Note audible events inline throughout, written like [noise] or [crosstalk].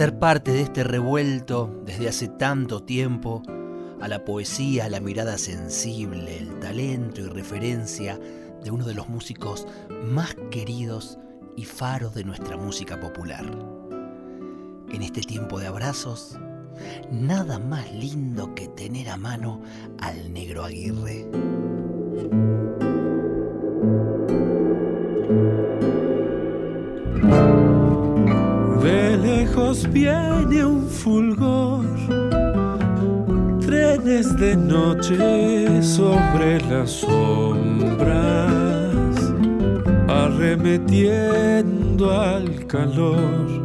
Ser parte de este revuelto desde hace tanto tiempo, a la poesía, a la mirada sensible, el talento y referencia de uno de los músicos más queridos y faros de nuestra música popular. En este tiempo de abrazos, nada más lindo que tener a mano al negro Aguirre. Lejos viene un fulgor, trenes de noche sobre las sombras, arremetiendo al calor,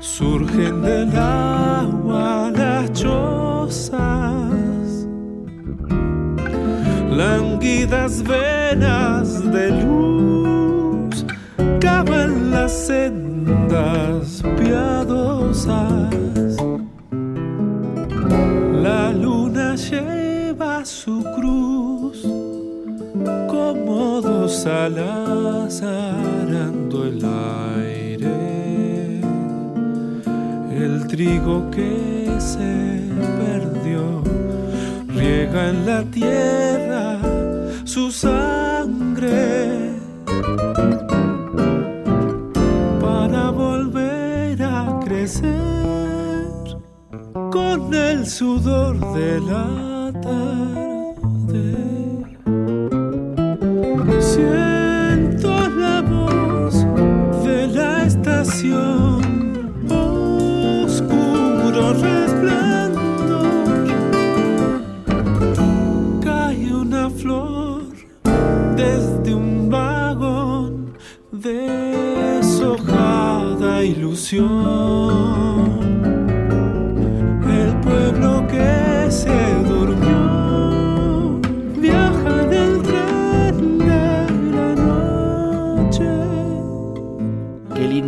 surgen del agua las chozas, languidas venas de luz, cavan la sed piadosas. La luna lleva su cruz como dos alas arando el aire. El trigo que se perdió riega en la tierra su sangre el sudor de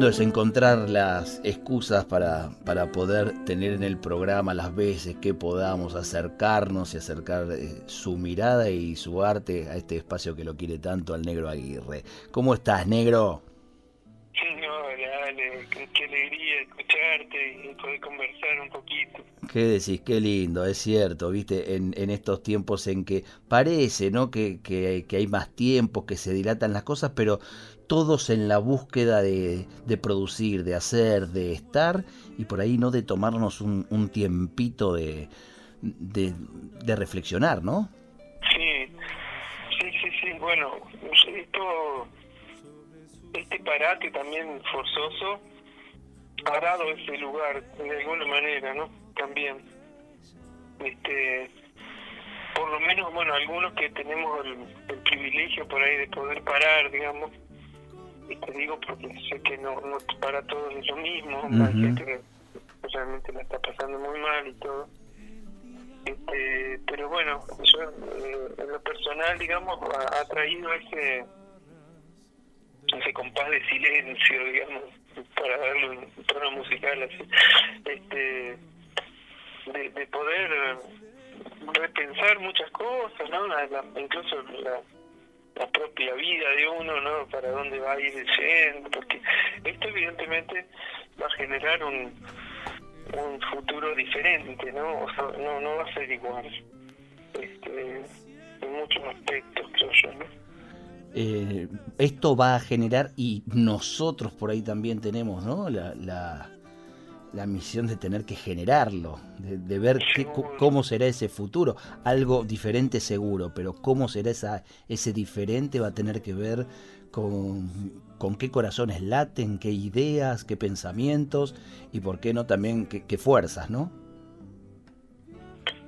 es encontrar las excusas para, para, poder tener en el programa las veces que podamos acercarnos y acercar eh, su mirada y su arte a este espacio que lo quiere tanto al negro Aguirre. ¿Cómo estás, negro? Sí, no, dale, qué, alegría escucharte y poder conversar un poquito. ¿Qué decís? Qué lindo, es cierto, viste, en, en estos tiempos en que parece, ¿no? Que, que, que hay más tiempo, que se dilatan las cosas, pero todos en la búsqueda de, producir, de hacer, de estar y por ahí no de tomarnos un, tiempito de, de, reflexionar, ¿no? Sí, sí, sí, sí, bueno, esto, este parate también forzoso ha dado ese lugar de alguna manera, ¿no? También, este, por lo menos, bueno, algunos que tenemos el privilegio por ahí de poder parar, digamos, y te digo porque sé que no, no para todos es lo mismo, hay gente que realmente la está pasando muy mal y todo. Este, pero bueno, yo eh, en lo personal, digamos, ha, traído ese ese compás de silencio, digamos, para darle un tono musical así, este, de, de poder repensar muchas cosas, ¿no? incluso la, la propia vida de uno, ¿no? Para dónde va a ir yendo, porque esto evidentemente va a generar un, un futuro diferente, ¿no? O sea, no, no va a ser igual, este, en muchos aspectos, creo yo, ¿no? Eh, esto va a generar, y nosotros por ahí también tenemos, ¿no? La, la, la misión de tener que generarlo, de, ver qué, cómo será ese futuro. Algo diferente seguro, pero cómo será esa, ese diferente va a tener que ver con, con qué corazones laten, qué ideas, qué pensamientos y por qué no también qué, fuerzas, ¿no?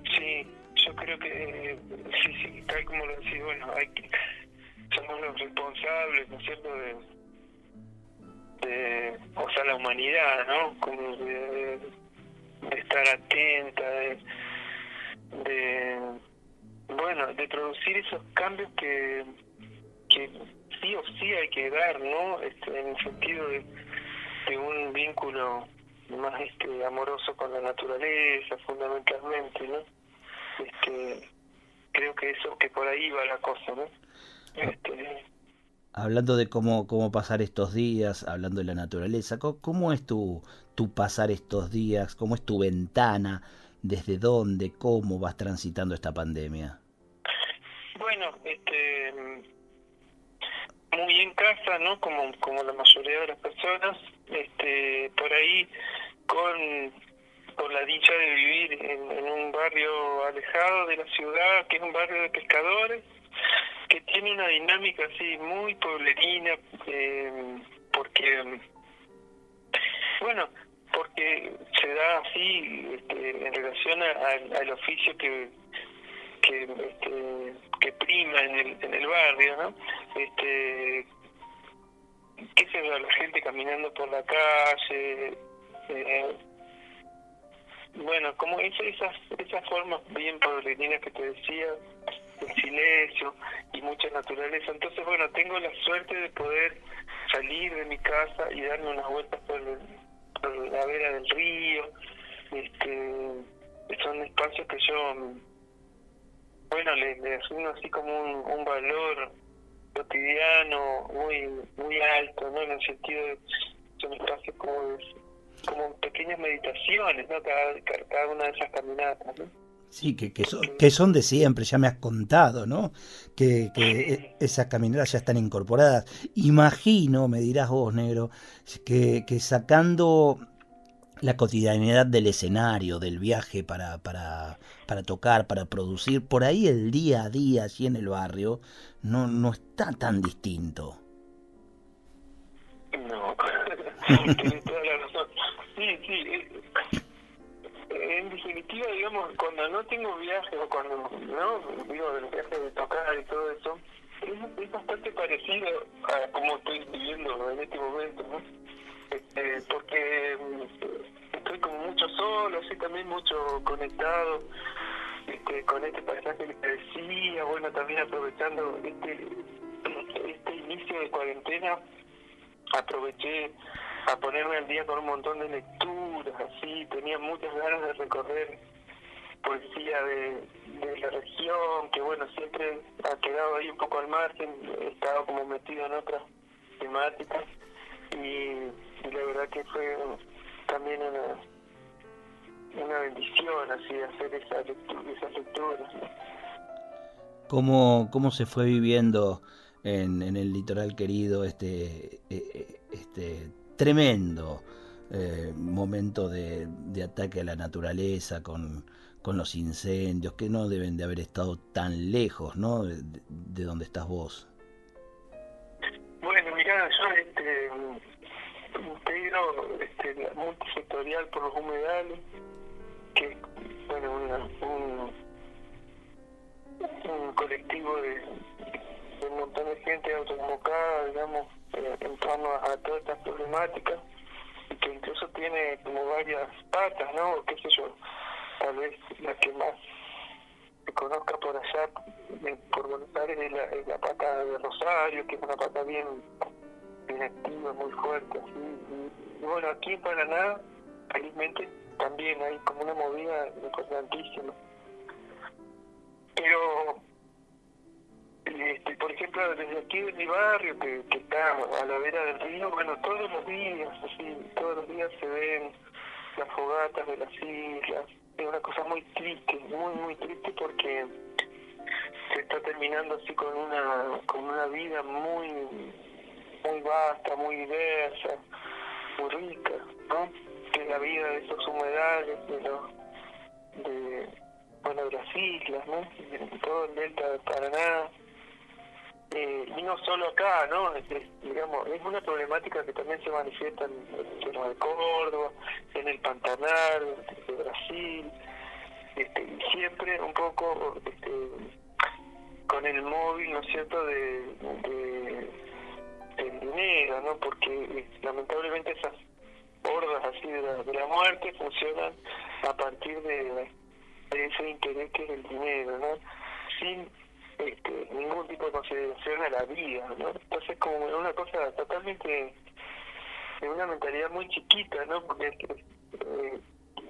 Sí, yo creo que sí, sí, tal como lo decís, bueno, hay que, somos los responsables, ¿no es cierto?, de de, o sea, la humanidad, ¿no? Como de, estar atenta, de, de, bueno, de producir esos cambios que, que sí o sí hay que dar, ¿no? Este, en el sentido de, un vínculo más este amoroso con la naturaleza fundamentalmente no este creo que eso que por ahí va la cosa no este, hablando de cómo cómo pasar estos días hablando de la naturaleza cómo es tu tu pasar estos días cómo es tu ventana desde dónde cómo vas transitando esta pandemia bueno este muy en casa no como como la mayoría de las personas este por ahí con, con la dicha de vivir en, un barrio alejado de la ciudad, que es un barrio de pescadores, que tiene una dinámica así muy pueblerina, eh, porque, bueno, porque se da así este, en relación al oficio que que, este, que prima en el, en el barrio, ¿no? Este, qué se ve la gente caminando por la calle, eh, bueno, como esas, esas formas bien pueblerinas que te decía, el silencio y mucha naturaleza. Entonces, bueno, tengo la suerte de poder salir de mi casa y darme unas vueltas por, la vera del río. Este, son espacios que yo, bueno, le, le asigno así como un, un valor cotidiano muy muy alto, ¿no? En el sentido de son espacios como como pequeñas meditaciones, ¿no? Cada, cada una de esas caminatas, ¿no? Sí, que, que, son, que son de siempre, ya me has contado, ¿no? Que, que e, esas caminatas ya están incorporadas. Imagino, me dirás vos, negro, que, que sacando la cotidianidad del escenario, del viaje para, para, para tocar, para producir, por ahí el día a día, allí en el barrio, no, no está tan distinto. No, [laughs] Sí, sí. En definitiva, digamos, cuando no tengo viajes o cuando, ¿no? Digo, del viaje de tocar y todo eso, es, bastante parecido a como estoy viviendo en este momento. Este, porque mm, estoy como mucho solo, así también mucho conectado este, con este paisaje que decía, bueno, también aprovechando este, este inicio de cuarentena, aproveché a ponerme al día con un montón de lecturas, así, tenía muchas ganas de recorrer poesía de, la región, que bueno, siempre ha quedado ahí un poco al margen, he estado como metido en otras temáticas y, la verdad que fue también una, una bendición así hacer esa lectura, esas lecturas. ¿Cómo, ¿Cómo se fue viviendo en, en el litoral querido este, e, e, este tremendo eh, momento de, ataque a la naturaleza con, con los incendios, que no deben de haber estado tan lejos, ¿no? De, donde estás vos. Bueno, mirá, yo este, integro este, la multisectorial por los humedales, que bueno, un, un colectivo de, de un montón de gente autoconvocada, digamos, eh, en torno a, todas estas problemáticas y que incluso tiene como varias patas, ¿no? qué sé yo, tal vez la que más se conozca por allá, por Buenos Aires, es la, pata de Rosario, que es una pata bien, bien activa, muy fuerte. Y, bueno, aquí en Paraná, felizmente, también hay como una movida importantísima. Pero desde aquí de mi barrio, que, está a la vera del río, bueno, todos los días, así, todos los días se ven las fogatas de las islas. Es una cosa muy triste, muy, muy triste porque se está terminando así con una, con una vida muy, muy vasta, muy diversa, muy rica, ¿no? Que es la vida de esos humedales, de los, de, bueno, de las islas, ¿no? De todo el delta de Paraná eh, y no solo acá, ¿no? Es, digamos, es una problemática que también se manifiesta en el de Córdoba, en el Pantanal, de Brasil, este, y siempre un poco este, con el móvil, ¿no es cierto?, de, de del dinero, ¿no? Porque eh, lamentablemente esas hordas así de la, de la muerte funcionan a partir de, ese interés que es el dinero, ¿no? Sin este, ningún tipo de consideración a la vida, ¿no? Entonces como una cosa totalmente de una mentalidad muy chiquita, ¿no? Porque eh,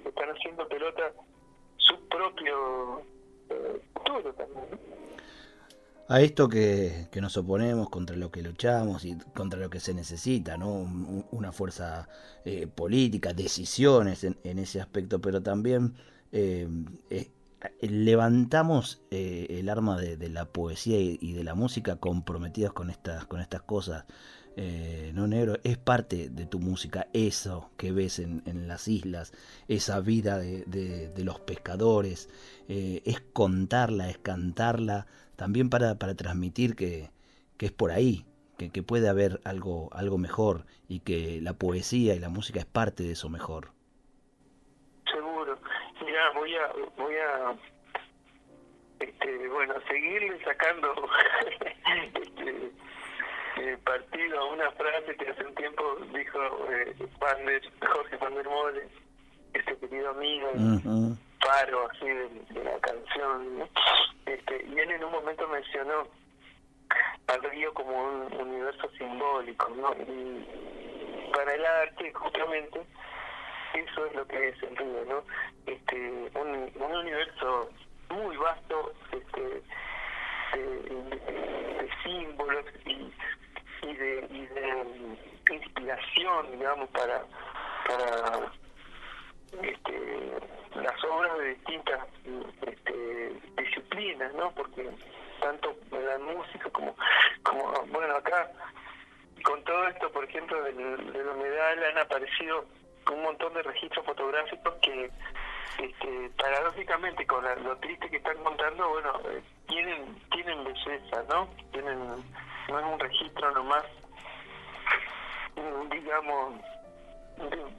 están haciendo pelota su propio eh, futuro también, a esto que, nos oponemos, contra lo que luchamos y contra lo que se necesita, ¿no? una fuerza eh, política, decisiones en, ese aspecto, pero también eh, eh, levantamos el arma de, la poesía y, de la música comprometidos con estas, con estas cosas. no negro, es parte de tu música, eso que ves en, las islas, esa vida de, los pescadores, es contarla, es cantarla también para, para transmitir que, que es por ahí, que, que, puede haber algo, algo mejor y que la poesía y la música es parte de eso mejor. Voy a, voy a este, bueno, seguirle sacando [laughs] este, eh, partido a una frase que hace un tiempo dijo eh, Jorge Van der Mole, este querido amigo paro así de, la canción este, y él en un momento mencionó al río como un universo simbólico ¿no? y para el arte justamente eso es lo que es el río no este un, un universo muy vasto este de, símbolos y, y de y de inspiración digamos para para este, las obras de distintas este, disciplinas, ¿no? Porque tanto la música como, como, bueno, acá con todo esto, por ejemplo, del, del humedal han aparecido un montón de registros fotográficos que este, paradójicamente con lo triste que están contando, bueno, eh, tienen tienen belleza, ¿no? Tienen no es un registro nomás digamos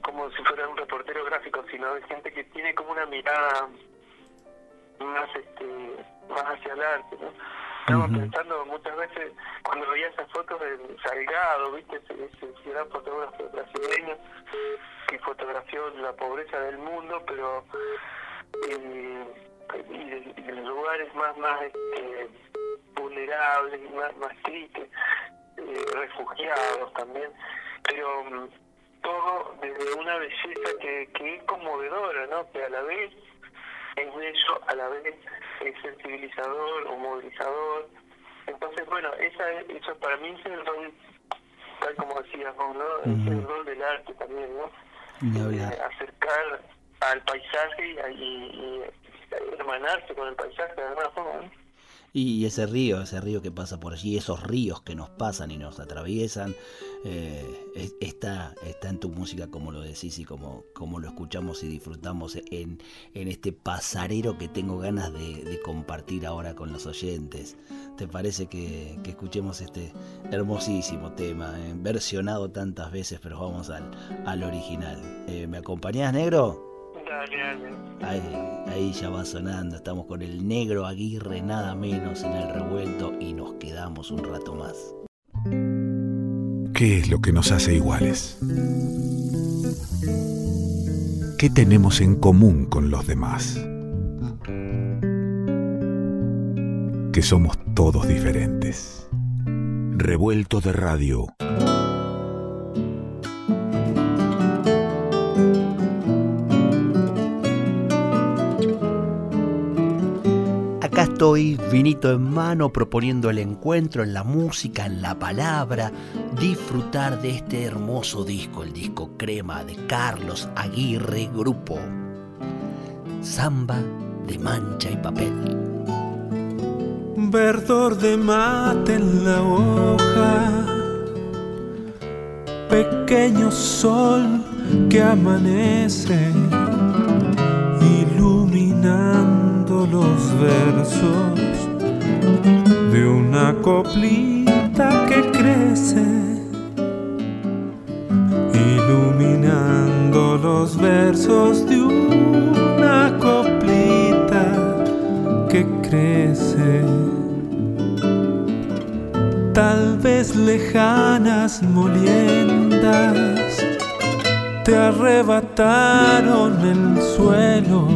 como si fuera un reportero gráfico, sino de gente que tiene como una mirada más este más hacia el arte, ¿no? Estaba pensando muchas veces cuando veía esas fotos de Salgado, ¿viste? Ese, ese gran fotógrafo brasileño que fotografió la pobreza del mundo, pero eh, y, de, lugares más más este, vulnerables, más, más tristes, eh, refugiados también, pero mm, todo desde una belleza que, que es conmovedora, ¿no? Que a la vez es bello, a la vez es sensibilizador o movilizador. Entonces, bueno, esa, eso para mí es el rol, tal como decías vos, ¿no? Es el rol del arte también, ¿no? Eh, acercar al paisaje y, y, y, hermanarse con el paisaje de alguna forma, ¿no? Y ese río, ese río que pasa por allí, esos ríos que nos pasan y nos atraviesan, eh, está, está en tu música como lo decís y como, como lo escuchamos y disfrutamos en, en este pasarero que tengo ganas de, compartir ahora con los oyentes. ¿Te parece que, escuchemos este hermosísimo tema, eh, versionado tantas veces, pero vamos al, al original? Eh, ¿Me acompañás, negro? Ahí, ahí ya va sonando, estamos con el negro Aguirre nada menos en el revuelto y nos quedamos un rato más. ¿Qué es lo que nos hace iguales? ¿Qué tenemos en común con los demás? Que somos todos diferentes. Revuelto de radio. estoy vinito en mano proponiendo el encuentro en la música, en la palabra, disfrutar de este hermoso disco, el disco Crema de Carlos Aguirre Grupo. Samba de mancha y papel. Verdor de mate en la hoja, pequeño sol que amanece iluminando los versos de una coplita que crece, versos de una coplita que crece. Tal vez lejanas moliendas te arrebataron el suelo,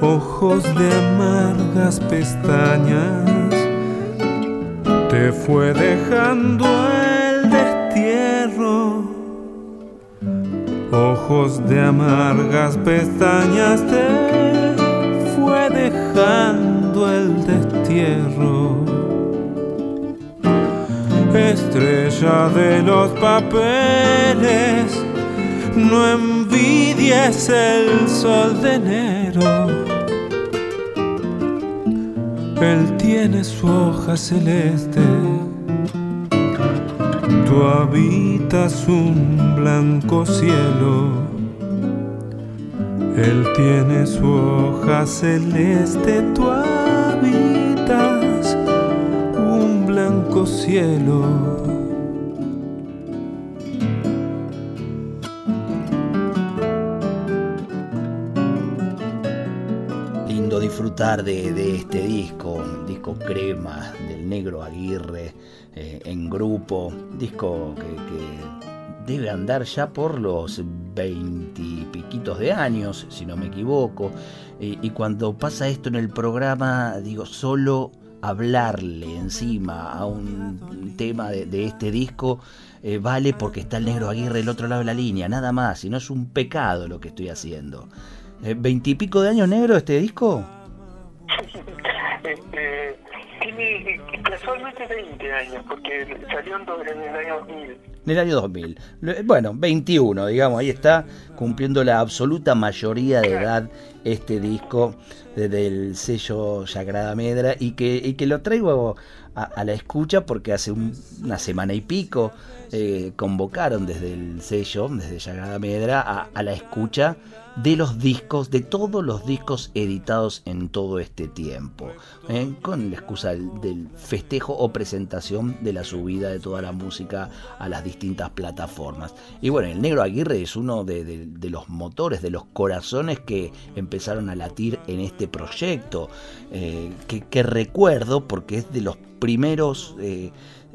ojos de amargas pestañas, te fue dejando Ojos de amargas pestañas te fue dejando el destierro estrella de los papeles, no envidies el sol de enero. Él tiene su hoja celeste, tú habitas un blanco cielo. Él tiene su hoja celeste, tú habitas blanco cielo. Lindo disfrutar de, este disco, disco crema del negro Aguirre eh, en grupo, disco que, debe andar ya por los veintipiquitos de años, si no me equivoco. y cuando pasa esto en el programa, digo, solo hablarle encima a un tema de, este disco eh, vale porque está el negro Aguirre del otro lado de la línea, nada más, y no es un pecado lo que estoy haciendo. Eh, ¿Veintipico de años negro este disco? [laughs] este, tiene casualmente 20 años, porque salió en el año 2000. En el año 2000. Bueno, 21, digamos, ahí está cumpliendo la absoluta mayoría de edad este disco desde el sello Sagrada Medra y que, y que lo traigo a, la escucha porque hace una semana y pico eh, convocaron desde el sello, desde Sagrada Medra, a la escucha de los discos, de todos los discos editados en todo este tiempo, ¿eh? con la excusa del, festejo o presentación de la subida de toda la música a las distintas plataformas. Y bueno, el Negro Aguirre es uno de, los motores, de los corazones que empezaron a latir en este proyecto, eh, que, recuerdo porque es de los primeros...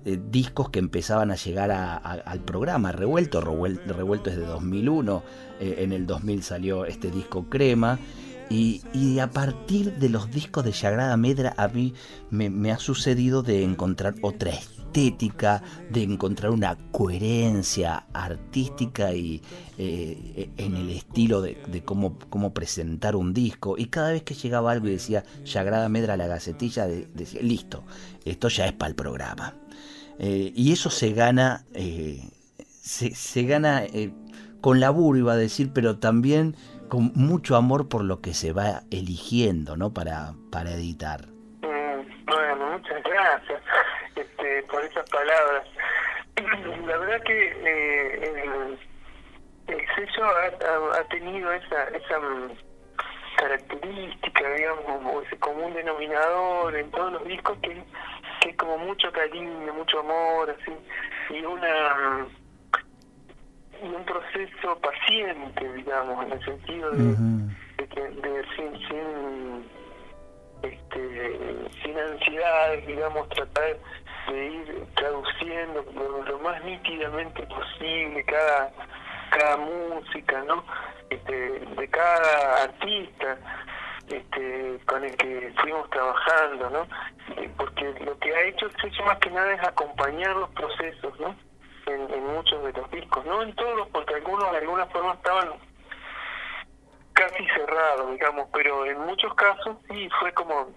Eh, discos que empezaban a llegar al programa. Revuelto, Revuelto es de 2001, eh, en el 2000 salió este disco Crema. Y, a partir de los discos de Sagrada Medra a mí me, ha sucedido de encontrar otra estética, de encontrar una coherencia artística y eh, en el estilo de, cómo, cómo, presentar un disco. Y cada vez que llegaba algo y decía Sagrada Medra a la gacetilla, decía, listo, esto ya es para el programa. Eh, y eso se gana, se, se, gana con laburo iba a decir, pero también con mucho amor por lo que se va eligiendo, ¿no? Para, para editar. Mm, bueno, muchas gracias este, por esas palabras. [clears throat] La verdad que eh, el, el, sello ha, tenido esa, esa característica, digamos, como ese común denominador en todos los discos que, que es como mucho cariño, mucho amor, así, y una un proceso paciente, digamos, en el sentido de, que de sin, sin, este, sin ansiedades, digamos, tratar de ir traduciendo lo, más nítidamente posible cada cada música, ¿no? Este, de cada artista este, con el que fuimos trabajando, ¿no? Eh, porque lo que ha hecho el más que nada es acompañar los procesos, ¿no? en, muchos de los discos, no en todos, porque algunos de alguna forma estaban casi cerrados, digamos, pero en muchos casos sí fue como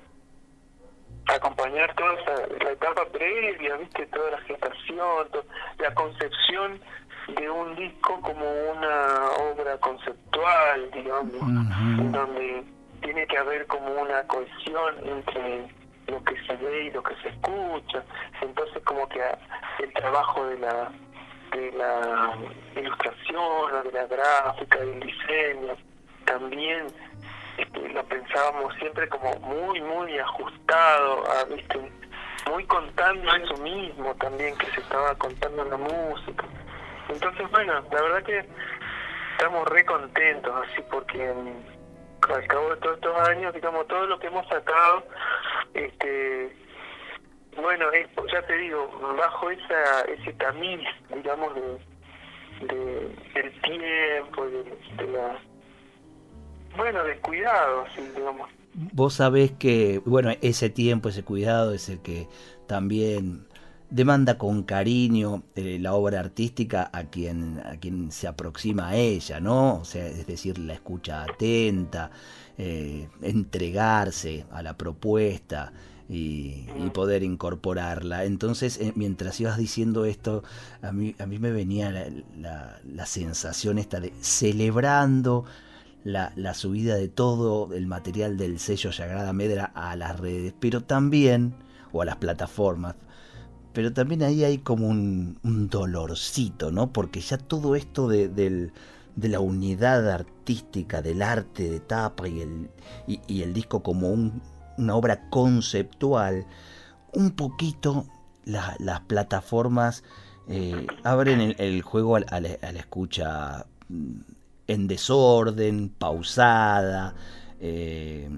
acompañar toda esa, la etapa previa, viste, toda la gestación, la concepción de un disco como una obra conceptual, digamos, donde tiene que haber como una cohesión entre lo que se ve y lo que se escucha. Entonces como que el trabajo de la de la ilustración, de la gráfica, del diseño, también este, lo pensábamos siempre como muy, muy ajustado, a, ¿viste? muy contando eso mismo también que se estaba contando en la música. Entonces, bueno, la verdad que estamos re contentos así porque al cabo de todos estos años, digamos, todo lo que hemos sacado, este bueno, ya te digo, bajo esa ese tamiz, digamos, de, del tiempo, de, la... Bueno, del cuidado, así, digamos. Vos sabés que, bueno, ese tiempo, ese cuidado es el que también demanda con cariño eh, la obra artística a quien, a quien se aproxima a ella, ¿no? O sea, es decir, la escucha atenta, eh, entregarse a la propuesta y, poder incorporarla. Entonces, eh, mientras ibas diciendo esto, a mí, a mí me venía la, la, sensación esta de celebrando la, la, subida de todo el material del sello Sagrada Medra a las redes, pero también, o a las plataformas, pero también ahí hay como un, un dolorcito, ¿no? Porque ya todo esto de, del, de la unidad artística, del arte de tapa y el, y, el disco como un, una obra conceptual, un poquito las plataformas eh, abren el, juego a, la, escucha mm, en desorden, pausada, eh,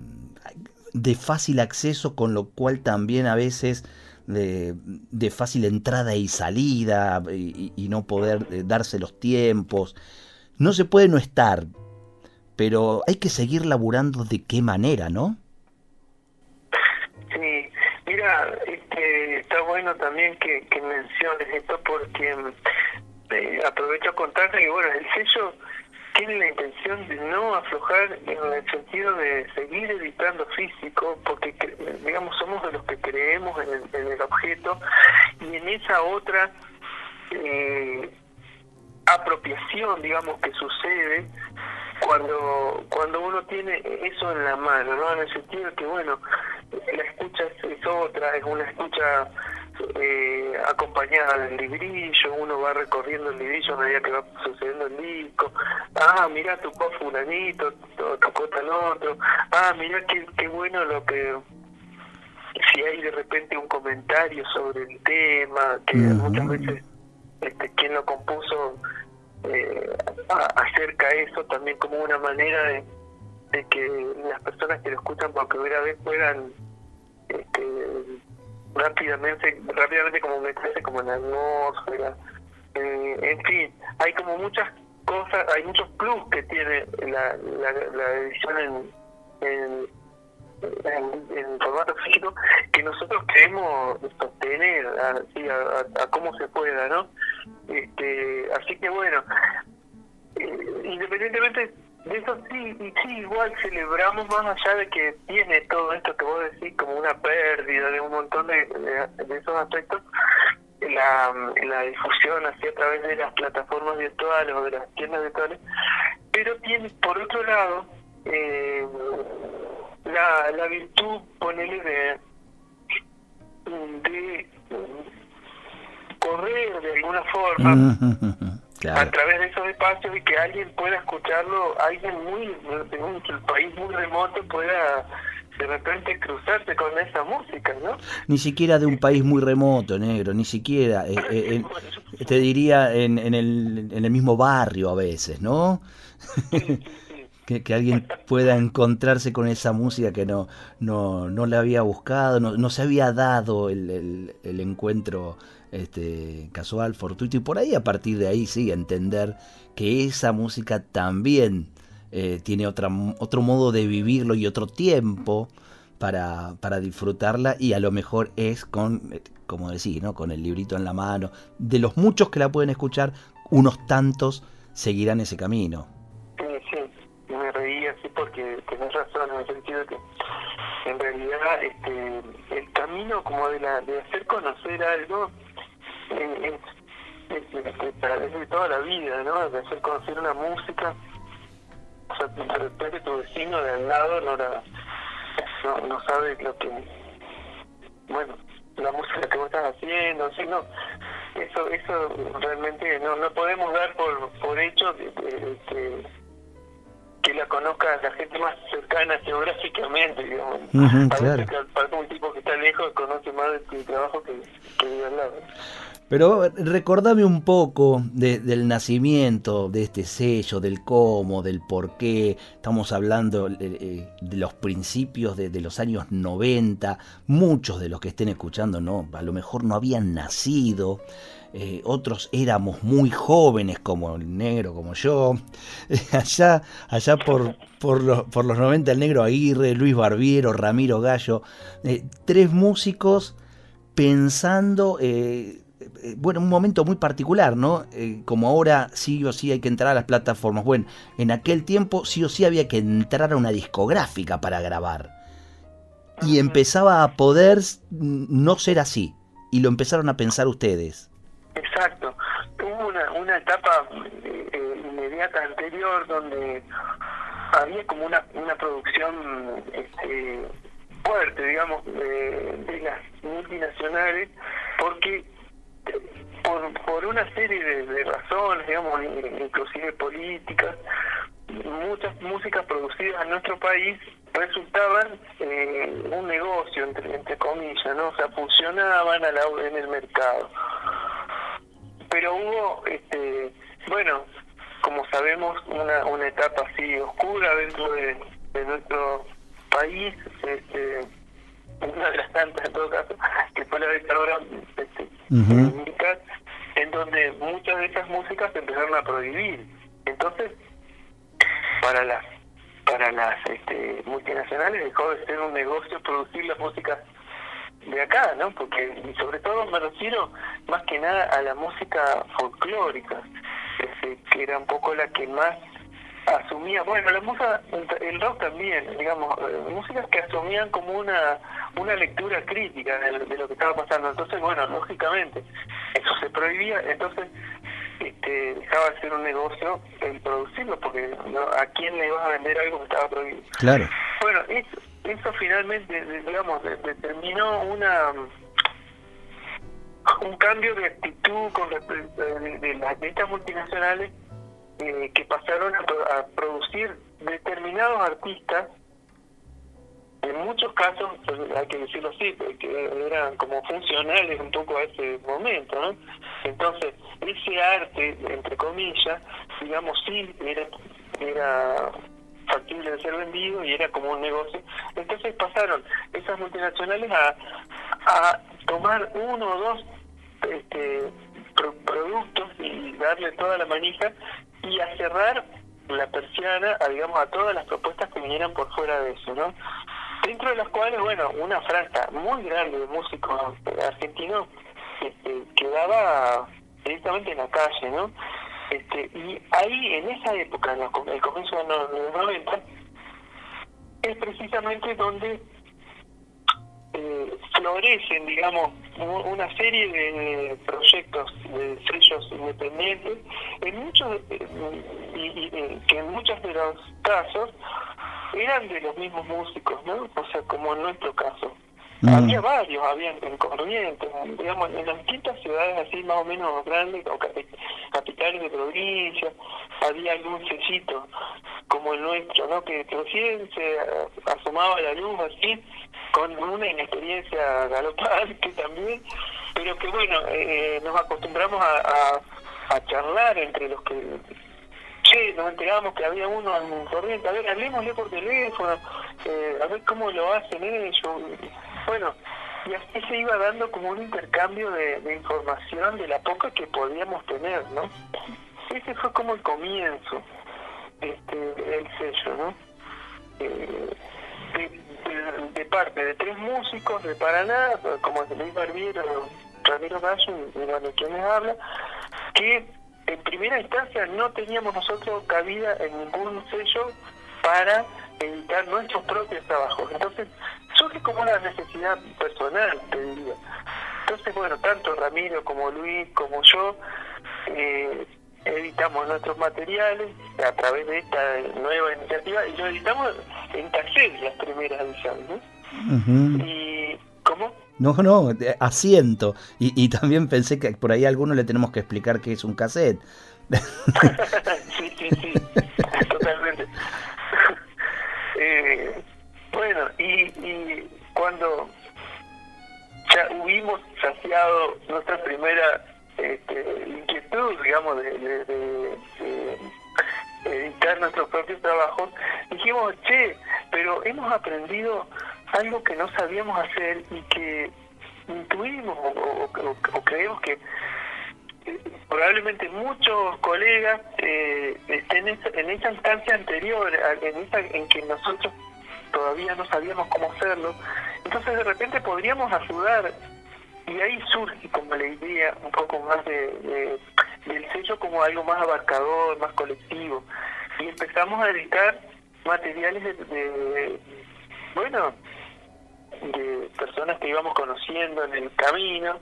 de fácil acceso, con lo cual también a veces de, fácil entrada y salida y, no poder eh, darse los tiempos. No se puede no estar, pero hay que seguir laburando de qué manera, ¿no? Sí, mira, este, está bueno también que, menciones esto porque eh, aprovecho a contarte que, bueno, el sello tiene la intención de no aflojar en el sentido de seguir editando físico, porque digamos somos de los que creemos en el, objeto y en esa otra eh, apropiación, digamos, que sucede cuando cuando uno tiene eso en la mano, ¿no? En el sentido de que, bueno, la escucha es otra, es una escucha eh, acompañada del librillo, uno va recorriendo el librillo a medida que va sucediendo el disco, ah, mira, tocó fulanito, tocó tal otro, ah, mira qué, qué bueno lo que, si hay de repente un comentario sobre el tema, que muchas veces este, quien lo compuso eh, acerca eso también como una manera de, de que las personas que lo escuchan por primera vez puedan este, rápidamente, rápidamente como meterse como en la atmósfera. Eh, en fin, hay como muchas cosas, hay muchos plus que tiene la, la, edición en, en, formato físico que nosotros queremos sostener así, a, a, cómo se pueda, ¿no? Este, así que bueno, eh, independientemente de eso sí, y sí, igual celebramos más allá de que tiene todo esto que vos decís como una pérdida de un montón de, de, esos aspectos, la, la difusión así a través de las plataformas virtuales o de las tiendas virtuales, pero tiene por otro lado eh, la, la virtud, ponele de, de correr de alguna forma a través de esos espacios y que alguien pueda escucharlo, alguien muy de un país muy remoto pueda de repente cruzarse con esa música, ¿no? Ni siquiera de un país muy remoto, negro, ni siquiera. Eh, eh, te diría en, en, el, en el mismo barrio a veces, ¿no? [laughs] que, que, alguien pueda encontrarse con esa música que no, no, no le había buscado, no, no se había dado el, el, el encuentro este, casual, fortuito, y por ahí a partir de ahí sí entender que esa música también eh, tiene otra, otro modo de vivirlo y otro tiempo para, para disfrutarla y a lo mejor es con, eh, como decís, ¿no? con el librito en la mano. De los muchos que la pueden escuchar, unos tantos seguirán ese camino. Sí, sí, me reí así porque tenés razón en el sentido que en realidad este, el camino como de, la, de hacer conocer algo es, es, de toda la vida, ¿no? De hacer conocer una música. O sea, de repente tu vecino de al lado no, la, no, no sabe lo que. Bueno, la música que vos estás haciendo, así, no. Eso, eso realmente no, no podemos dar por, por hecho que la conozca la gente más cercana geográficamente, digamos. a veces para un tipo que está lejos conoce más de tu trabajo que, que vive al lado. Pero recordame un poco del nacimiento de este sello, del cómo, del por qué. Estamos hablando eh, eh, de, los principios de, los años 90. Muchos de los que estén escuchando, no, a lo mejor no habían nacido. Eh, otros éramos muy jóvenes como el negro, como yo. [laughs] allá allá por, por, los, por los 90 el negro Aguirre, Luis Barbiero, Ramiro Gallo, eh, tres músicos pensando... Eh, bueno, un momento muy particular, ¿no? como ahora sí o sí hay que entrar a las plataformas. Bueno, en aquel tiempo sí o sí había que entrar a una discográfica para grabar. Y empezaba a poder no ser así. Y lo empezaron a pensar ustedes. Exacto. Hubo una, una etapa eh, inmediata anterior donde había como una, una producción este, fuerte, digamos, de, las multinacionales, porque por, por una serie de, razones, digamos, inclusive políticas, muchas músicas producidas en nuestro país resultaban eh, un negocio, entre, entre comillas, ¿no? O sea, funcionaban a la, en el mercado pero hubo, este, bueno, como sabemos, una, una etapa así oscura dentro de, nuestro país, este, una de las tantas en todo caso, que fue la dictadura este, en donde muchas de esas músicas se empezaron a prohibir. Entonces, para las para las este, multinacionales dejó de ser un negocio producir la música de acá, ¿no? Porque sobre todo me refiero más que nada a la música folclórica, que era un poco la que más asumía, bueno, la música, el rock también, digamos, eh, músicas que asumían como una una lectura crítica de, lo que estaba pasando. Entonces, bueno, lógicamente, eso se prohibía, entonces este, dejaba de ser un negocio el producirlo, porque ¿a quién le ibas a vender algo que estaba prohibido? Claro. Bueno, eso, eso finalmente, digamos, determinó una un cambio de actitud con de, las multinacionales eh, que pasaron a, producir determinados artistas en muchos casos, pues, hay que decirlo así, que eran como funcionales un poco a ese momento, ¿no? Entonces, ese arte, entre comillas, digamos, sí, era, era factible de ser vendido y era como un negocio. Entonces pasaron esas multinacionales a, a tomar uno o dos este, productos y darle toda la manija y a cerrar la persiana a, digamos, a todas las propuestas que vinieran por fuera de eso, ¿no? Dentro de las cuales, bueno, una franja muy grande de músicos argentinos este, quedaba directamente en la calle, ¿no? Este, y ahí, en esa época, en el comienzo de los 90, es precisamente donde eh, florecen, digamos, una serie de proyectos de sellos independientes, en muchos, eh, y, que en muchos de los casos eran de los mismos músicos, ¿no? O sea, como en nuestro caso. Mm. Había varios, había en Corrientes, digamos, en las distintas ciudades así más o menos grandes, o capitales de provincia, había algún sellito como el nuestro, ¿no? Que recién se asomaba la luz así, con una inexperiencia galopante [laughs] también, pero que bueno, eh, nos acostumbramos a, a, charlar entre los que che, nos enteramos que había uno en corriente, a ver, hablemosle por teléfono, eh, a ver cómo lo hacen ellos. Bueno, y así se iba dando como un intercambio de, información de la poca que podíamos tener, ¿no? Ese fue como el comienzo este, del sello, ¿no? Eh, de, parte de tres músicos de Paraná, como Luis Barbiero, Ramiro Gallo y de quienes habla, que en primera instancia no teníamos nosotros cabida en ningún sello para editar nuestros propios trabajos. Entonces, surge como una necesidad personal, te diría. Entonces, bueno, tanto Ramiro como Luis como yo eh, editamos nuestros materiales a través de esta nueva iniciativa y lo editamos en cassette las primeras ediciones. ¿no? Y, ¿Cómo? No, no, asiento. Y, y también pensé que por ahí a alguno le tenemos que explicar qué es un cassette. [laughs] sí, sí, sí, totalmente. [laughs] Eh, bueno, y, y cuando ya hubimos saciado nuestra primera este, inquietud, digamos, de, de, editar nuestros propios trabajos, dijimos, che, pero hemos aprendido algo que no sabíamos hacer y que intuimos o, creemos que probablemente muchos colegas eh, estén en esa, instancia anterior, en esa en que nosotros todavía no sabíamos cómo hacerlo. Entonces de repente podríamos ayudar y ahí surge como la idea un poco más de, del sello como algo más abarcador, más colectivo. Y empezamos a editar materiales de, bueno, de personas que íbamos conociendo en el camino,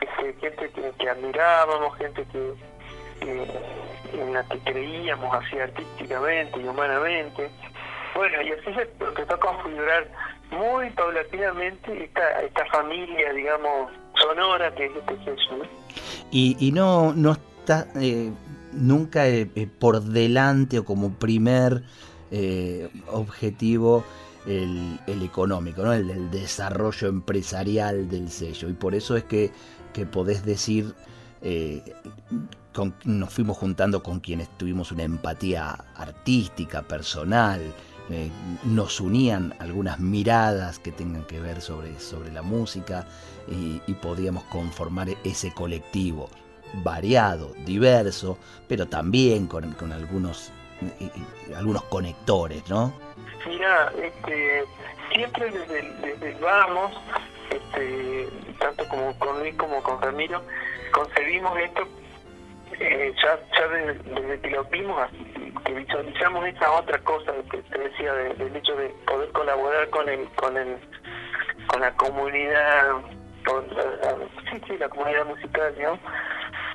este, gente que, admirábamos, gente que, en la que creíamos así artísticamente y humanamente. Bueno, y así se empezó a configurar muy paulatinamente esta, esta familia, digamos, sonora que es este sello. Y, y no, no está eh, nunca eh, eh, por delante o como primer objetivo el, el, económico, ¿no? el del desarrollo empresarial del sello. Y por eso es que, que podés decir, nos fuimos juntando con quienes tuvimos una empatía artística, personal, eh, nos unían algunas miradas que tengan que ver sobre, sobre la música y, podíamos conformar ese colectivo variado, diverso, pero también con, con algunos, eh, eh, algunos conectores, ¿no? Mira, este, siempre desde, desde Vamos, este, tanto como con Luis como con Ramiro, concebimos esto eh, ya, ya desde, que lo vimos, que visualizamos esa otra cosa que te decía del hecho de poder colaborar con el, con el, con la comunidad, con la, sí, sí, la comunidad musical, ¿no?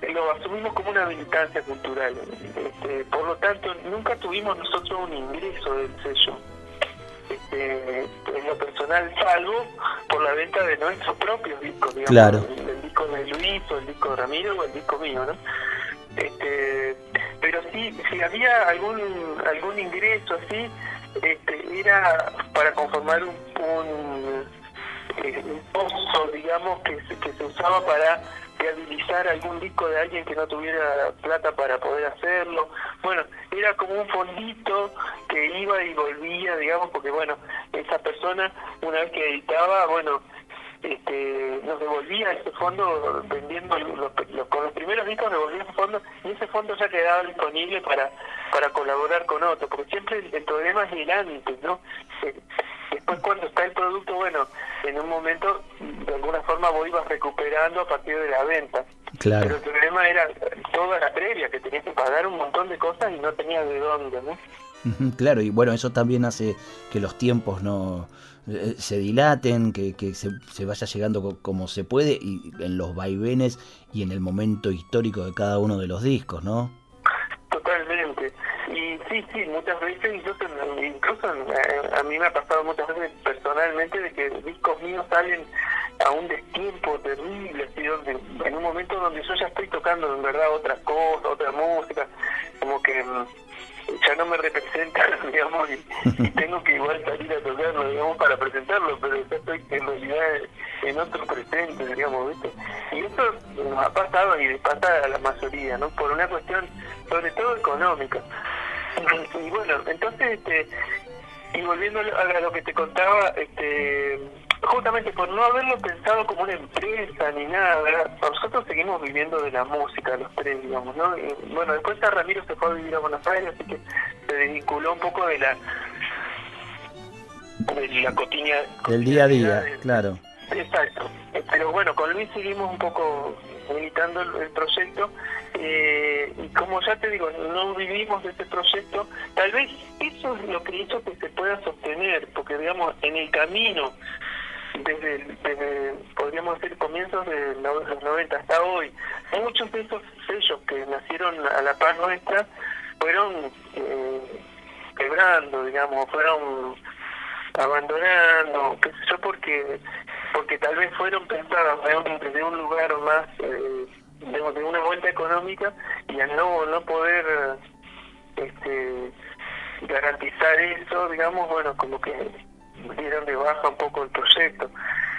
Eh, lo asumimos como una militancia cultural. Este, por lo tanto, nunca tuvimos nosotros un ingreso del sello. Este, en lo personal, salvo por la venta de nuestros propios discos, digamos, claro. el, disco de Luis o el disco de Ramiro o el disco mío, ¿no? Este, pero sí, si había algún algún ingreso así, este, era para conformar un, un, eh, pozo, digamos, que, que se usaba para viabilizar algún disco de alguien que no tuviera plata para poder hacerlo. Bueno, era como un fondito que iba y volvía, digamos, porque bueno, esa persona una vez que editaba, bueno, este, nos devolvía ese fondo vendiendo con los primeros discos devolvía ese fondo y ese fondo ya quedaba disponible para para colaborar con otros porque siempre el, problema es el antes no después cuando está el producto bueno en un momento de alguna forma vos ibas recuperando a partir de la venta. Claro. pero el problema era toda la previa que tenías que pagar un montón de cosas y no tenías de dónde no claro y bueno eso también hace que los tiempos no eh, se dilaten, que, que se, vaya llegando como se puede y en los vaivenes y en el momento histórico de cada uno de los discos, ¿no? Totalmente. Y sí, sí, muchas veces, incluso, incluso eh, a mí me ha pasado muchas veces personalmente de que discos míos salen a un destiempo terrible, donde, en un momento donde yo ya estoy tocando en verdad otra cosa, otra música, como que mm, ya no me representa, [laughs] digamos, y, tengo que igual salir a tocarlo, digamos, para presentarlo, pero ya estoy en realidad en otro presente, digamos, ¿viste? Y eso nos ha pasado y le pasa a la mayoría, ¿no? Por una cuestión, sobre todo económica. Y, bueno, entonces, este, y volviendo a lo que te contaba, este justamente por no haberlo pensado como una empresa ni nada, nosotros seguimos viviendo de la música, los tres, digamos, ¿no? Y, bueno, después Ramiro se fue a vivir a Buenos Aires, así que se desvinculó un poco de la de la cotiña, del día a día, claro. Exacto. Pero bueno, con Luis seguimos un poco militando el, proyecto eh, y como ya te digo, no vivimos de ese proyecto, tal vez eso es lo que hizo que se pueda sostener, porque digamos, en el camino desde, podríamos decir, comienzos de los 90 hasta hoy, muchos de esos sellos que nacieron a la par nuestra fueron eh, quebrando, digamos, fueron abandonando, qué sé yo, porque, porque tal vez fueron pensados desde un lugar más, eh, de, una vuelta económica y al no, no poder este, garantizar eso, digamos, bueno, como que dieron de baja un poco el proyecto.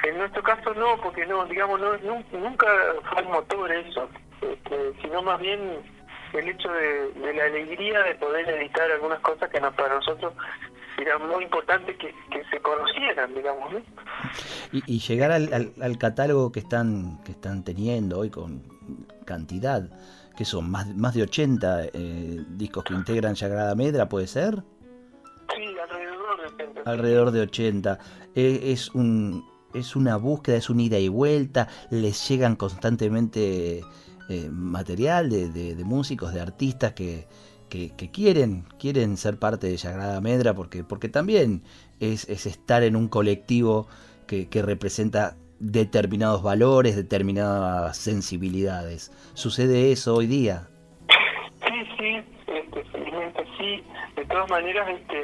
En nuestro caso no, porque no, digamos, no, nunca fue el motor eso, este, sino más bien el hecho de, la alegría de poder editar algunas cosas que para nosotros era muy importante que, se conocieran, digamos. Y, llegar al, al, catálogo que están, que están teniendo hoy con cantidad que son más, más de 80 eh, discos que integran Sagrada Medra, ¿puede ser? Sí, alrededor de 80. Alrededor de 80. Eh, es, un, es una búsqueda, es una ida y vuelta, les llegan constantemente eh, material de, de, músicos, de artistas que, que, quieren, quieren ser parte de Sagrada Medra porque, porque también es, es estar en un colectivo que, que representa determinados valores, determinadas sensibilidades. ¿Sucede eso hoy día? Sí, sí, este, felizmente sí. De todas maneras, este,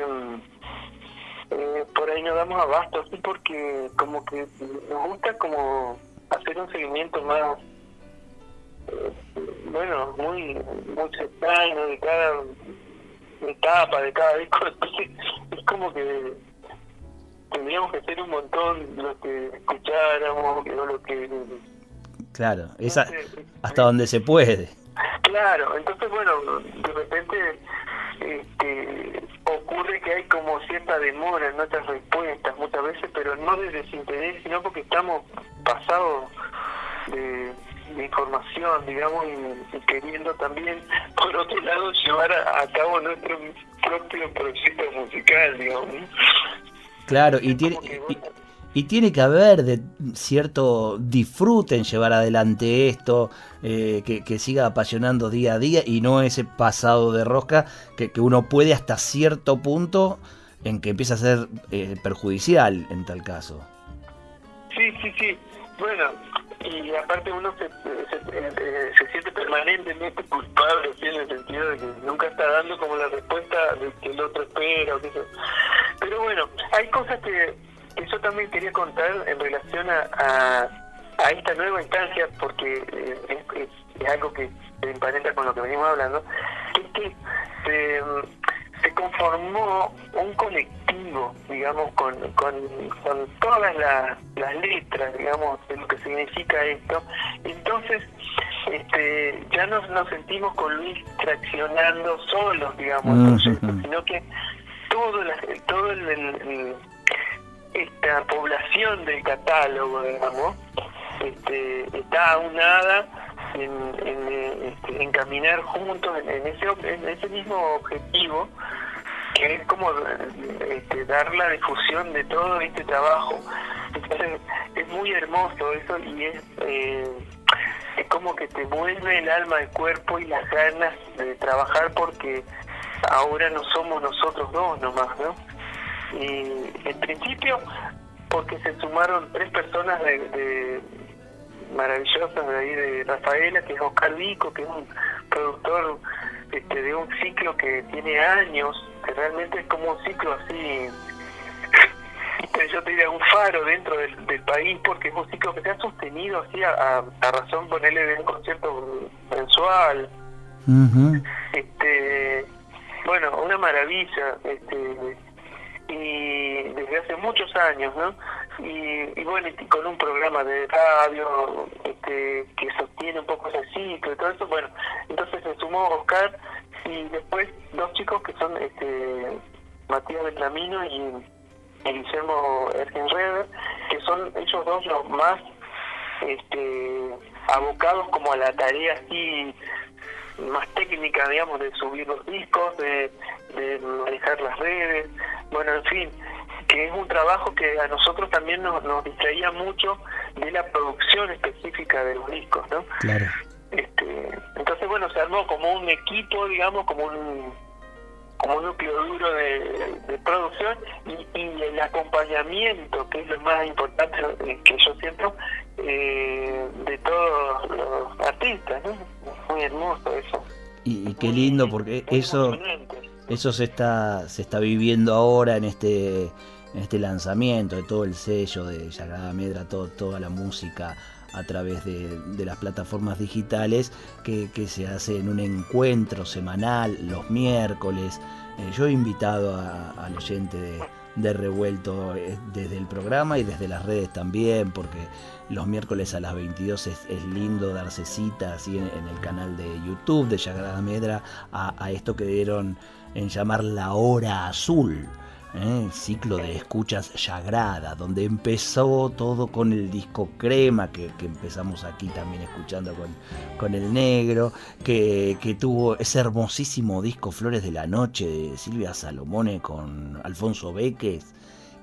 eh, por ahí nos damos abasto, sí, porque como que nos gusta como hacer un seguimiento más, eh, bueno, muy, muy cercano de cada etapa, de cada disco. [laughs] es como que tendríamos que ser un montón lo que escucháramos, lo que... Claro, esa, hasta donde se puede. Claro, entonces bueno, de repente este, ocurre que hay como cierta demora en nuestras respuestas muchas veces, pero no de desinterés, sino porque estamos pasados de, información, digamos, y, queriendo también, por otro lado, llevar a, a cabo nuestro propio proyecto musical, digamos. Claro, y tiene, y, tiene que haber de cierto disfrute en llevar adelante esto, eh, que, siga apasionando día a día y no ese pasado de rosca que, uno puede hasta cierto punto en que empieza a ser eh, perjudicial en tal caso. Sí, sí, sí. Bueno, y aparte uno se, se, eh, siente permanentemente culpable, en el sentido de que nunca está dando como la respuesta de que el otro espera. O que Pero bueno, hay cosas que, yo también quería contar en relación a, a, esta nueva instancia, porque eh, es, algo que se emparenta con lo que venimos hablando, es que se, se conformó un colectivo, digamos, con, con, con todas las, las letras, digamos, de lo que significa esto. Entonces, este, ya no nos sentimos con Luis traccionando solos, digamos, sino que todo, la, todo el, esta población del catálogo, digamos, este, está aunada en, en, este, en caminar juntos en, ese, en ese mismo objetivo que es como este, dar la difusión de todo este trabajo. Entonces, es muy hermoso eso y es, eh, es como que te vuelve el alma, el cuerpo y las ganas de trabajar porque ahora no somos nosotros dos nomás, ¿no? Y en principio, porque se sumaron tres personas de, maravillosas de ahí de Rafaela, que es Oscar Vico, que es un productor este, de un ciclo que tiene años, que realmente es como un ciclo así, yo te diría un faro dentro del, país, porque es un ciclo que se ha sostenido así a, razón ponerle de un concierto mensual. este Bueno, una maravilla. este y desde hace muchos años, ¿no? Y, bueno, y con un programa de radio este, que sostiene un poco ese ciclo y todo eso, bueno, entonces se sumó Oscar y después dos chicos que son este, Matías Camino y, Guillermo Ergenreder, que son ellos dos los más este, abocados como a la tarea así más técnica, digamos, de subir los discos, de, de manejar las redes, bueno, en fin, que es un trabajo que a nosotros también nos, nos distraía mucho de la producción específica de los discos, ¿no? Claro. Este, entonces, bueno, se armó como un equipo, digamos, como un como núcleo duro de, producción y, el acompañamiento, que es lo más importante que yo siento eh, de todos los artistas, ¿no? Muy hermoso eso. Y, qué lindo, porque eso eso se está se está viviendo ahora en este en este lanzamiento de todo el sello de Sagrada Medra, todo, toda la música a través de, las plataformas digitales que, se hace en un encuentro semanal los miércoles. Eh, yo he invitado al oyente de, Revuelto eh, desde el programa y desde las redes también, porque los miércoles a las 22 es, lindo darse cita así en, el canal de YouTube de Sagrada Medra a, esto que dieron en llamar la hora azul. ¿Eh? ciclo de escuchas Sagrada, donde empezó todo con el disco Crema, que, empezamos aquí también escuchando con, con el negro, que, que, tuvo ese hermosísimo disco Flores de la Noche de Silvia Salomone con Alfonso Beques,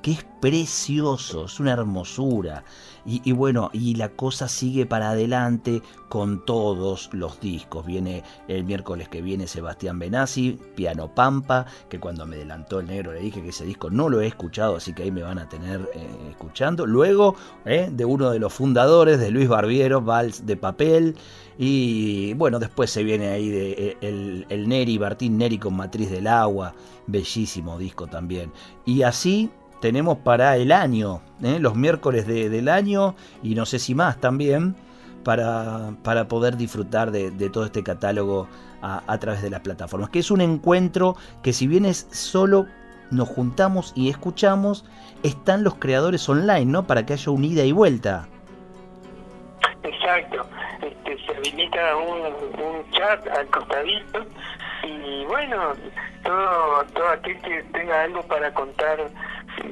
que es precioso, es una hermosura. Y, bueno, y la cosa sigue para adelante con todos los discos. Viene el miércoles que viene Sebastián Benassi, Piano Pampa, que cuando me adelantó el negro le dije que ese disco no lo he escuchado, así que ahí me van a tener eh, escuchando. Luego, eh, de uno de los fundadores, de Luis Barbiero, Vals de Papel. Y bueno, después se viene ahí de, eh, el, el Neri, Martín Neri con Matriz del Agua, bellísimo disco también. Y así tenemos para el año, ¿eh? los miércoles del año y no sé si más también, para, para poder disfrutar de, todo este catálogo a, través de las plataformas. Que es un encuentro que si bien es solo nos juntamos y escuchamos, están los creadores online, ¿no? Para que haya un ida y vuelta. Exacto. Este, se habilita un, chat al costadito y bueno, todo, todo aquel que tenga algo para contar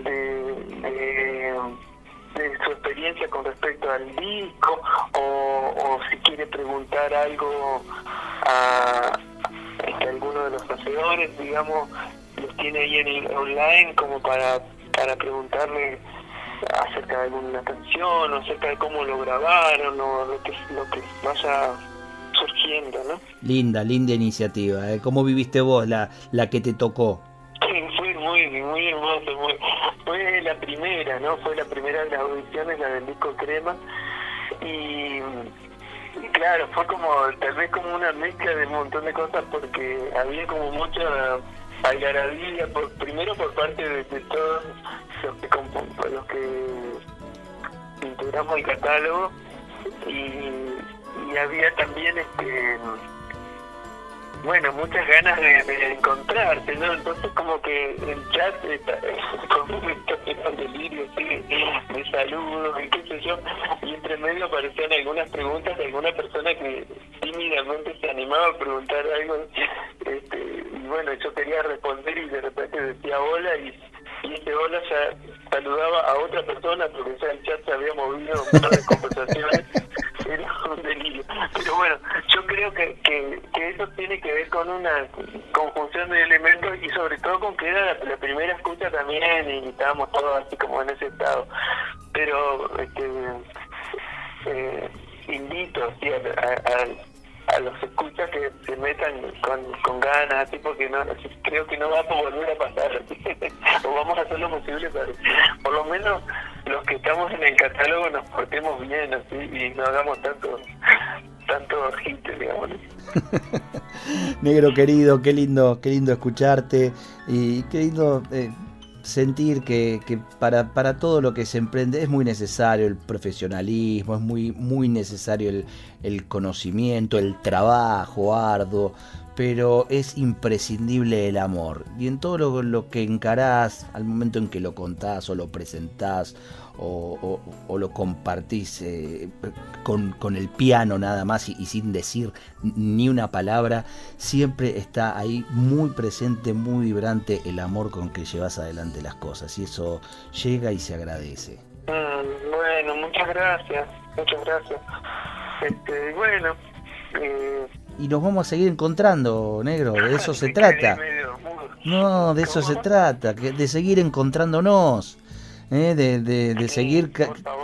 de, de, su experiencia con respecto al disco o, si quiere preguntar algo a, alguno de los hacedores, digamos, los tiene ahí en el online como para, para preguntarle acerca de alguna canción o acerca de cómo lo grabaron o lo que, lo que vaya surgiendo, ¿no? Linda, linda iniciativa. ¿eh? ¿Cómo viviste vos la, la que te tocó? Muy, muy hermoso. fue la primera, ¿no? Fue la primera de las audiciones, la del disco Crema. Y, claro, fue como, tal vez como una mezcla de un montón de cosas porque había como mucha algarabía, por, primero por parte de, todos los que, los que integramos el catálogo y, y había también este bueno, muchas ganas de, encontrarte, ¿no? Entonces como que el chat está [laughs] con un delirio, ¿sí? de saludos y qué sé yo, y entre medio aparecían algunas preguntas de alguna persona que tímidamente se animaba a preguntar algo, este, y bueno, yo quería responder y de repente decía hola y, y ese hola ya saludaba a otra persona porque ya el chat se había movido era un delirio. Pero bueno, yo creo que, que, eso tiene que ver con una conjunción de elementos y sobre todo con que era la, primera escucha también y estábamos todos así como en ese estado. Pero este, eh, invito a a los escuchas que se metan con, con ganas, así porque no, creo que no va a volver a pasar. [laughs] o vamos a hacer lo posible para por lo menos los que estamos en el catálogo nos portemos bien así y no hagamos tanto tanto hit, digamos. [laughs] Negro querido, qué lindo, qué lindo escucharte y qué lindo eh, sentir que, para, para, todo lo que se emprende es muy necesario el profesionalismo, es muy, muy necesario el, el conocimiento, el trabajo arduo, pero es imprescindible el amor. Y en todo lo, lo, que encarás, al momento en que lo contás o lo presentás o, lo compartís eh, con, el piano nada más y, sin decir ni una palabra, siempre está ahí muy presente, muy vibrante el amor con que llevas adelante las cosas y eso llega y se agradece. Mm, bueno, muchas gracias, muchas gracias. Este, bueno, eh, y nos vamos a seguir encontrando, negro, de eso [laughs] se trata. No, de eso se trata, de seguir encontrándonos. ¿Eh? de, seguir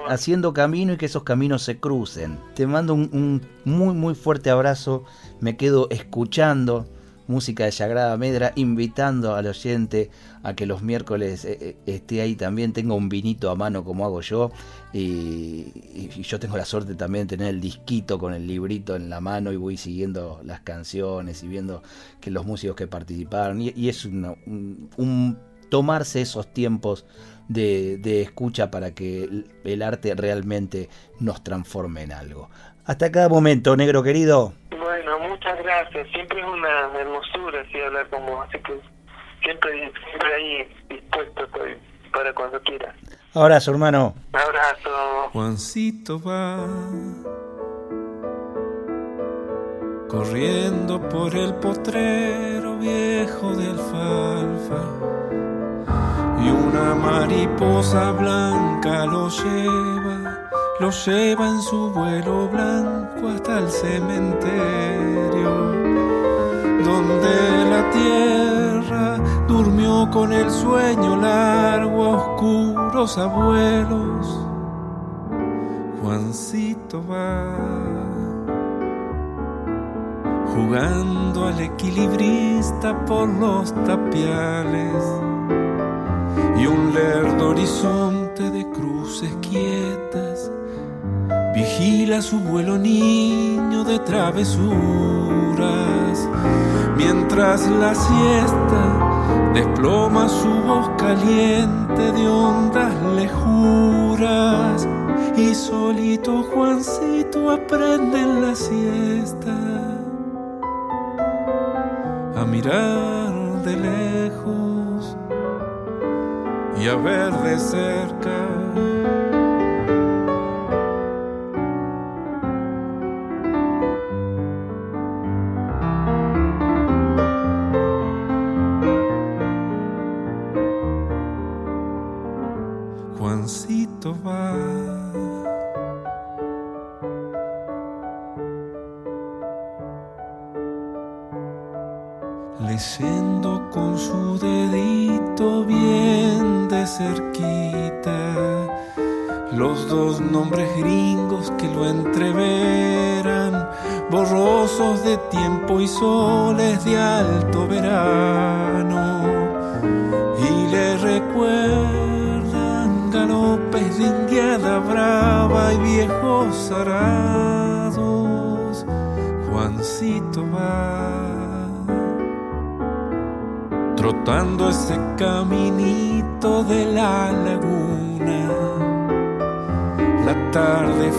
haciendo camino y que esos caminos se crucen. Te mando un, muy muy fuerte abrazo, me quedo escuchando música de Sagrada Medra, invitando al oyente a que los miércoles eh, eh, esté ahí también, tenga un vinito a mano como hago yo, y, yo tengo la suerte también de tener el disquito con el librito en la mano y voy siguiendo las canciones y viendo que los músicos que participaron, y, es un tomarse esos tiempos de, escucha para que el, arte realmente nos transforme en algo. Hasta cada momento, negro querido. Bueno, muchas gracias. Siempre es una hermosura así hablar con vos, así que siempre, siempre ahí dispuesto estoy para cuando quieras. Abrazo, hermano. Abrazo. Juancito va corriendo por el potrero viejo de alfalfa y una mariposa blanca lo lleva, lo lleva en su vuelo blanco hasta el cementerio, donde la tierra durmió con el sueño largo oscuros abuelos. Juancito va jugando al equilibrista por los tapiales y un lerdo horizonte de cruces quietas. Vigila su vuelo niño de travesuras. Mientras la siesta desploma su voz caliente de ondas lejuras. Y solito Juancito aprende en la siesta a mirar de lejos y ver de cerca.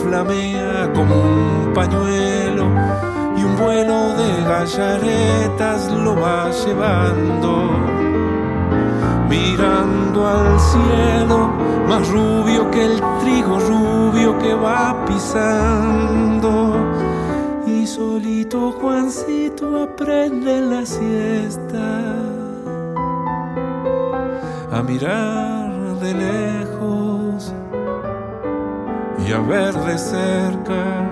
Flamea como un pañuelo y un vuelo de gallaretas lo va llevando. Mirando al cielo, más rubio que el trigo rubio que va pisando. Y solito Juancito aprende la siesta a mirar de lejos y a ver de cerca.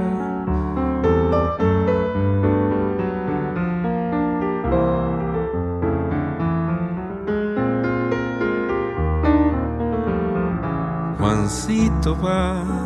Juancito va.